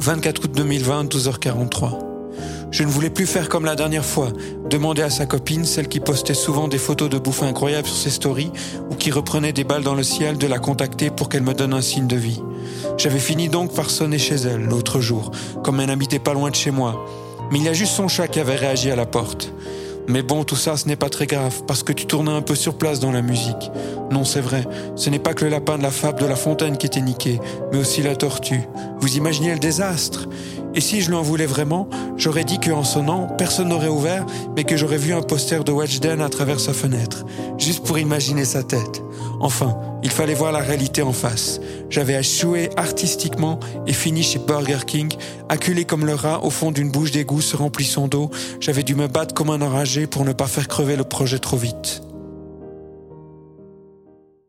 24 août 2020, 12h43. Je ne voulais plus faire comme la dernière fois, demander à sa copine, celle qui postait souvent des photos de bouffes incroyables sur ses stories ou qui reprenait des balles dans le ciel, de la contacter pour qu'elle me donne un signe de vie. J'avais fini donc par sonner chez elle l'autre jour, comme elle n'habitait pas loin de chez moi. Mais il y a juste son chat qui avait réagi à la porte. Mais bon, tout ça, ce n'est pas très grave, parce que tu tournais un peu sur place dans la musique. Non, c'est vrai, ce n'est pas que le lapin de la fable de la fontaine qui était niqué, mais aussi la tortue. Vous imaginez le désastre Et si je lui en voulais vraiment, j'aurais dit qu'en sonnant, personne n'aurait ouvert, mais que j'aurais vu un poster de Wedgden à travers sa fenêtre, juste pour imaginer sa tête. Enfin, il fallait voir la réalité en face. J'avais échoué artistiquement et fini chez Burger King, acculé comme le rat au fond d'une bouche d'égout se remplissant d'eau. J'avais dû me battre comme un enragé pour ne pas faire crever le projet trop vite.